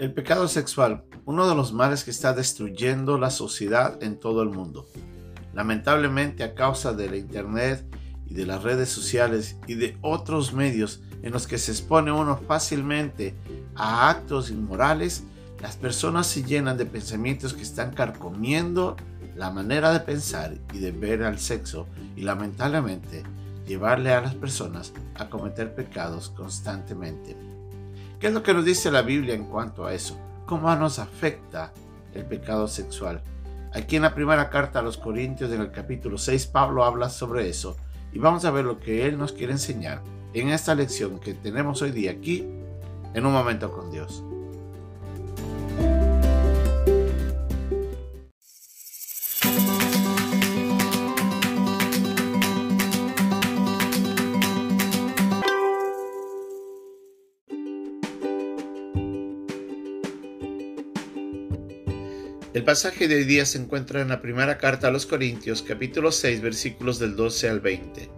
El pecado sexual, uno de los males que está destruyendo la sociedad en todo el mundo. Lamentablemente a causa de la Internet y de las redes sociales y de otros medios en los que se expone uno fácilmente a actos inmorales, las personas se llenan de pensamientos que están carcomiendo la manera de pensar y de ver al sexo y lamentablemente llevarle a las personas a cometer pecados constantemente. ¿Qué es lo que nos dice la Biblia en cuanto a eso? ¿Cómo nos afecta el pecado sexual? Aquí en la primera carta a los Corintios, en el capítulo 6, Pablo habla sobre eso y vamos a ver lo que él nos quiere enseñar en esta lección que tenemos hoy día aquí en un momento con Dios. El pasaje de hoy día se encuentra en la primera carta a los Corintios, capítulo 6, versículos del 12 al 20.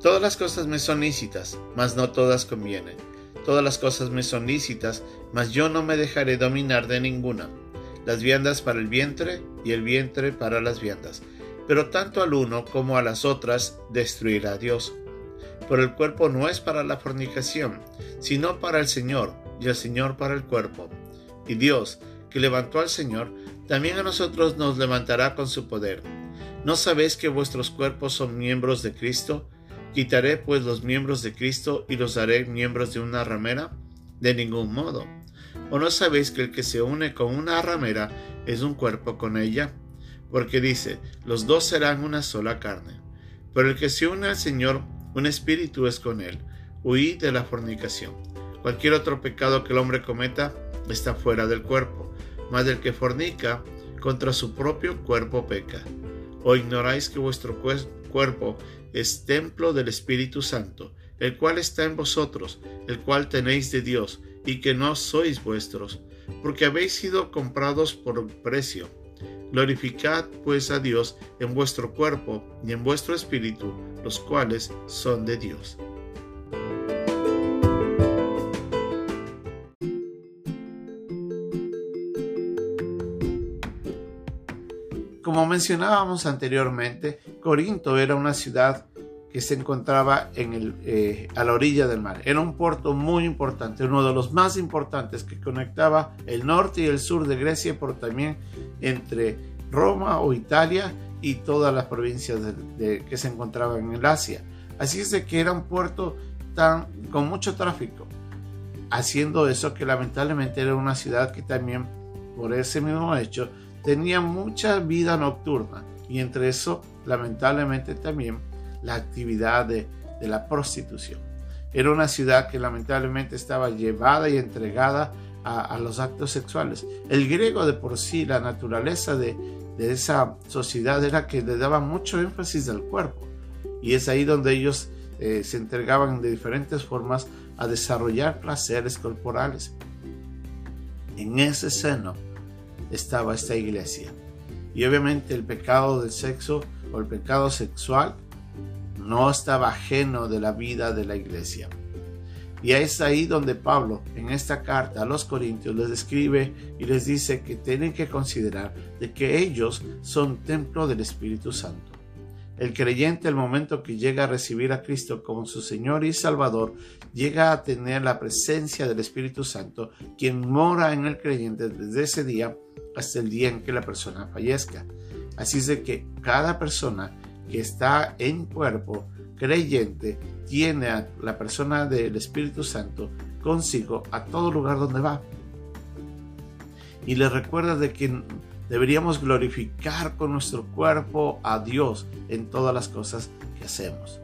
Todas las cosas me son lícitas, mas no todas convienen. Todas las cosas me son lícitas, mas yo no me dejaré dominar de ninguna. Las viandas para el vientre y el vientre para las viandas. Pero tanto al uno como a las otras destruirá Dios. Por el cuerpo no es para la fornicación, sino para el Señor, y el Señor para el cuerpo. Y Dios, que levantó al Señor, también a nosotros nos levantará con su poder. ¿No sabéis que vuestros cuerpos son miembros de Cristo? ¿Quitaré pues los miembros de Cristo y los haré miembros de una ramera? De ningún modo. ¿O no sabéis que el que se une con una ramera es un cuerpo con ella? Porque dice, los dos serán una sola carne. Pero el que se une al Señor, un espíritu es con él. Huid de la fornicación. Cualquier otro pecado que el hombre cometa está fuera del cuerpo mas del que fornica contra su propio cuerpo peca. ¿O ignoráis que vuestro cuerpo es templo del Espíritu Santo, el cual está en vosotros, el cual tenéis de Dios, y que no sois vuestros, porque habéis sido comprados por precio? Glorificad pues a Dios en vuestro cuerpo y en vuestro espíritu, los cuales son de Dios. Como mencionábamos anteriormente, Corinto era una ciudad que se encontraba en eh, a la orilla del mar. Era un puerto muy importante, uno de los más importantes que conectaba el norte y el sur de Grecia, pero también entre Roma o Italia y todas las provincias que se encontraban en Asia. Así es de que era un puerto tan, con mucho tráfico, haciendo eso que lamentablemente era una ciudad que también, por ese mismo hecho, tenía mucha vida nocturna y entre eso lamentablemente también la actividad de, la prostitución. Era una ciudad que lamentablemente estaba llevada y entregada a, los actos sexuales. El griego de por sí, la naturaleza de, esa sociedad era que le daba mucho énfasis al cuerpo y es ahí donde ellos eh, se entregaban de diferentes formas a desarrollar placeres corporales. En ese seno estaba esta iglesia. Y obviamente el pecado del sexo o el pecado sexual no estaba ajeno de la vida de la iglesia. Y es ahí donde Pablo, en esta carta a los Corintios, les escribe y les dice que tienen que considerar de que ellos son templo del Espíritu Santo. El creyente, el momento que llega a recibir a Cristo como su Señor y Salvador, llega a tener la presencia del Espíritu Santo, quien mora en el creyente desde ese día hasta el día en que la persona fallezca. Así es de que cada persona que está en cuerpo creyente tiene a la persona del Espíritu Santo consigo a todo lugar donde va. Y le recuerda de que deberíamos glorificar con nuestro cuerpo a Dios en todas las cosas que hacemos.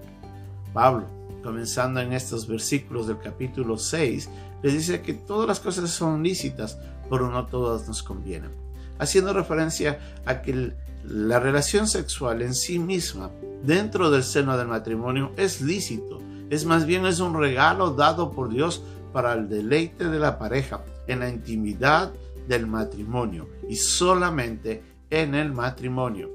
Pablo, comenzando en estos versículos del capítulo 6, les dice que todas las cosas son lícitas, pero no todas nos convienen. Haciendo referencia a que la relación sexual en sí misma, dentro del seno del matrimonio, es lícito. Es más bien es un regalo dado por Dios para el deleite de la pareja, en la intimidad del matrimonio y solamente en el matrimonio.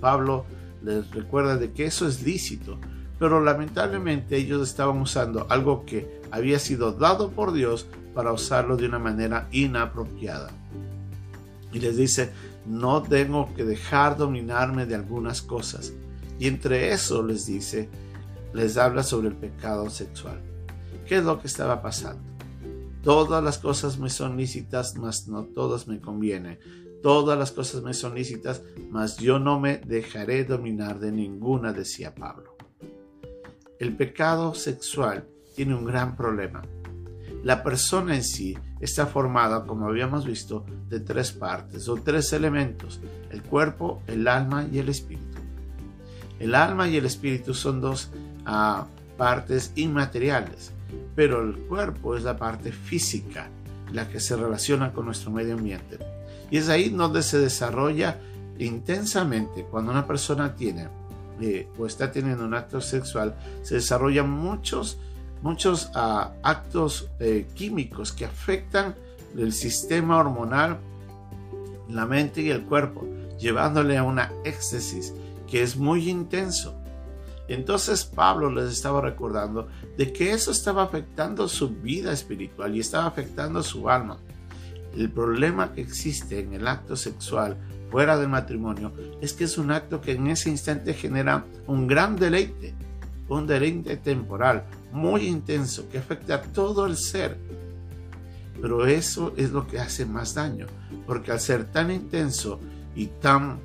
Pablo les recuerda de que eso es lícito, pero lamentablemente ellos estaban usando algo que había sido dado por Dios para usarlo de una manera inapropiada. Y les dice, no tengo que dejar dominarme de algunas cosas. Y entre eso les dice, les habla sobre el pecado sexual. ¿Qué es lo que estaba pasando? Todas las cosas me son lícitas, mas no todas me convienen. Todas las cosas me son lícitas, mas yo no me dejaré dominar de ninguna, decía Pablo. El pecado sexual tiene un gran problema. La persona en sí está formada, como habíamos visto, de tres partes o tres elementos, el cuerpo, el alma y el espíritu. El alma y el espíritu son dos ah, partes inmateriales, pero el cuerpo es la parte física, la que se relaciona con nuestro medio ambiente. Y es ahí donde se desarrolla intensamente cuando una persona tiene o está teniendo un acto sexual, se desarrollan muchos, muchos ah, actos eh, químicos que afectan el sistema hormonal, la mente y el cuerpo, llevándole a una éxtasis que es muy intenso. Entonces Pablo les estaba recordando de que eso estaba afectando su vida espiritual y estaba afectando su alma. El problema que existe en el acto sexual fuera del matrimonio es que es un acto que en ese instante genera un gran deleite, un deleite temporal muy intenso que afecta a todo el ser. Pero eso es lo que hace más daño, porque al ser tan intenso y tan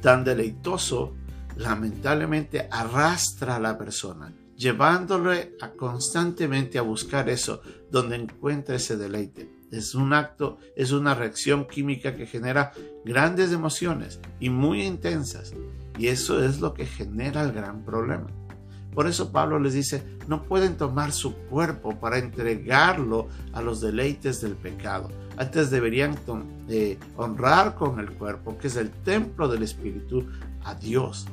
tan deleitoso, lamentablemente arrastra a la persona, llevándole a constantemente a buscar eso donde encuentra ese deleite. Es un acto, es una reacción química que genera grandes emociones y muy intensas. Y eso es lo que genera el gran problema. Por eso Pablo les dice, no pueden tomar su cuerpo para entregarlo a los deleites del pecado. Antes deberían eh, honrar con el cuerpo, que es el templo del Espíritu, a Dios.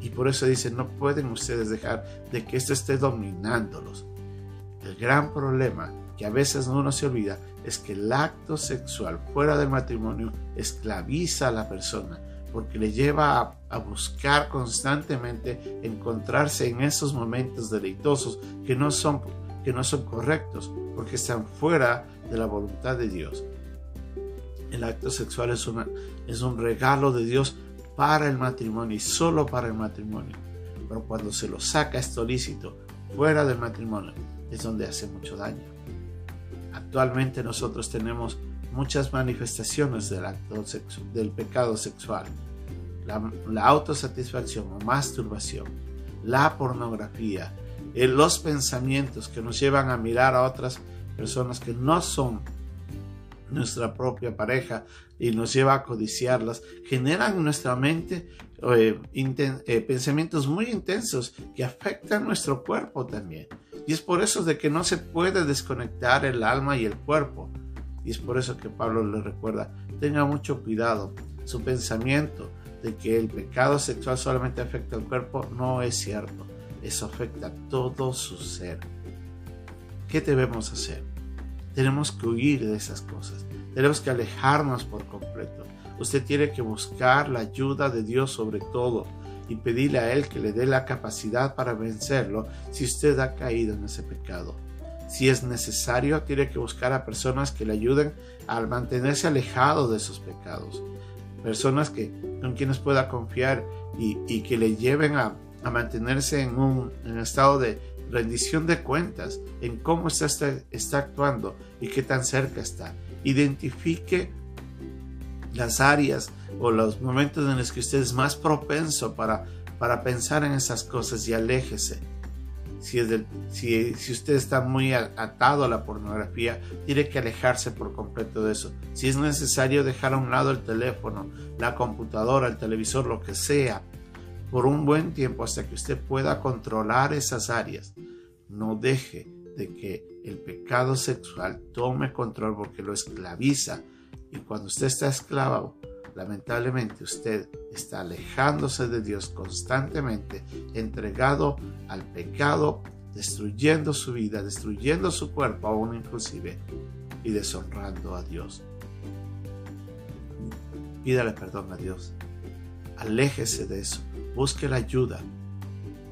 Y por eso dice, no pueden ustedes dejar de que esto esté dominándolos. El gran problema que a veces uno se olvida es que el acto sexual fuera del matrimonio esclaviza a la persona porque le lleva a, buscar constantemente encontrarse en esos momentos deleitosos que no son que no son correctos porque están fuera de la voluntad de Dios. El acto sexual es, una, es un regalo de Dios para el matrimonio y solo para el matrimonio. Pero cuando se lo saca esto lícito fuera del matrimonio es donde hace mucho daño. Actualmente nosotros tenemos muchas manifestaciones del, acto del pecado sexual. La, autosatisfacción o masturbación, la pornografía, eh, los pensamientos que nos llevan a mirar a otras personas que no son nuestra propia pareja y nos lleva a codiciarlas, generan en nuestra mente eh, eh, pensamientos muy intensos que afectan nuestro cuerpo también. Y es por eso de que no se puede desconectar el alma y el cuerpo. Y es por eso que Pablo le recuerda, tenga mucho cuidado. Su pensamiento de que el pecado sexual solamente afecta al cuerpo no es cierto. Eso afecta a todo su ser. ¿Qué debemos hacer? Tenemos que huir de esas cosas. Tenemos que alejarnos por completo. Usted tiene que buscar la ayuda de Dios sobre todo y pedirle a Él que le dé la capacidad para vencerlo si usted ha caído en ese pecado. Si es necesario, tiene que buscar a personas que le ayuden a mantenerse alejado de esos pecados. Personas que, con quienes pueda confiar y, que le lleven a, mantenerse en un estado de rendición de cuentas, en cómo está, está actuando y qué tan cerca está. Identifique las áreas o los momentos en los que usted es más propenso para, para pensar en esas cosas y aléjese. Si, es si, si, usted está muy atado a la pornografía, tiene que alejarse por completo de eso. Si es necesario dejar a un lado el teléfono, la computadora, el televisor, lo que sea, por un buen tiempo hasta que usted pueda controlar esas áreas. No deje de que el pecado sexual tome control porque lo esclaviza. Y cuando usted está esclavo, lamentablemente usted está alejándose de Dios constantemente, entregado al pecado, destruyendo su vida, destruyendo su cuerpo aún inclusive y deshonrando a Dios. Pídale perdón a Dios. Aléjese de eso. Busque la ayuda.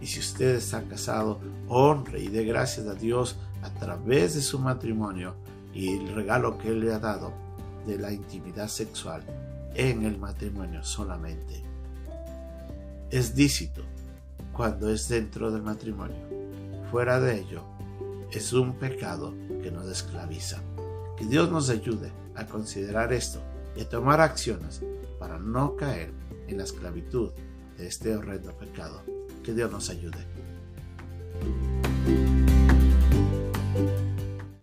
Y si usted está casado, honre y dé gracias a Dios a través de su matrimonio y el regalo que Él le ha dado de la intimidad sexual en el matrimonio solamente. Es lícito cuando es dentro del matrimonio. Fuera de ello, es un pecado que nos esclaviza. Que Dios nos ayude a considerar esto y a tomar acciones para no caer en la esclavitud de este horrendo pecado. Que Dios nos ayude.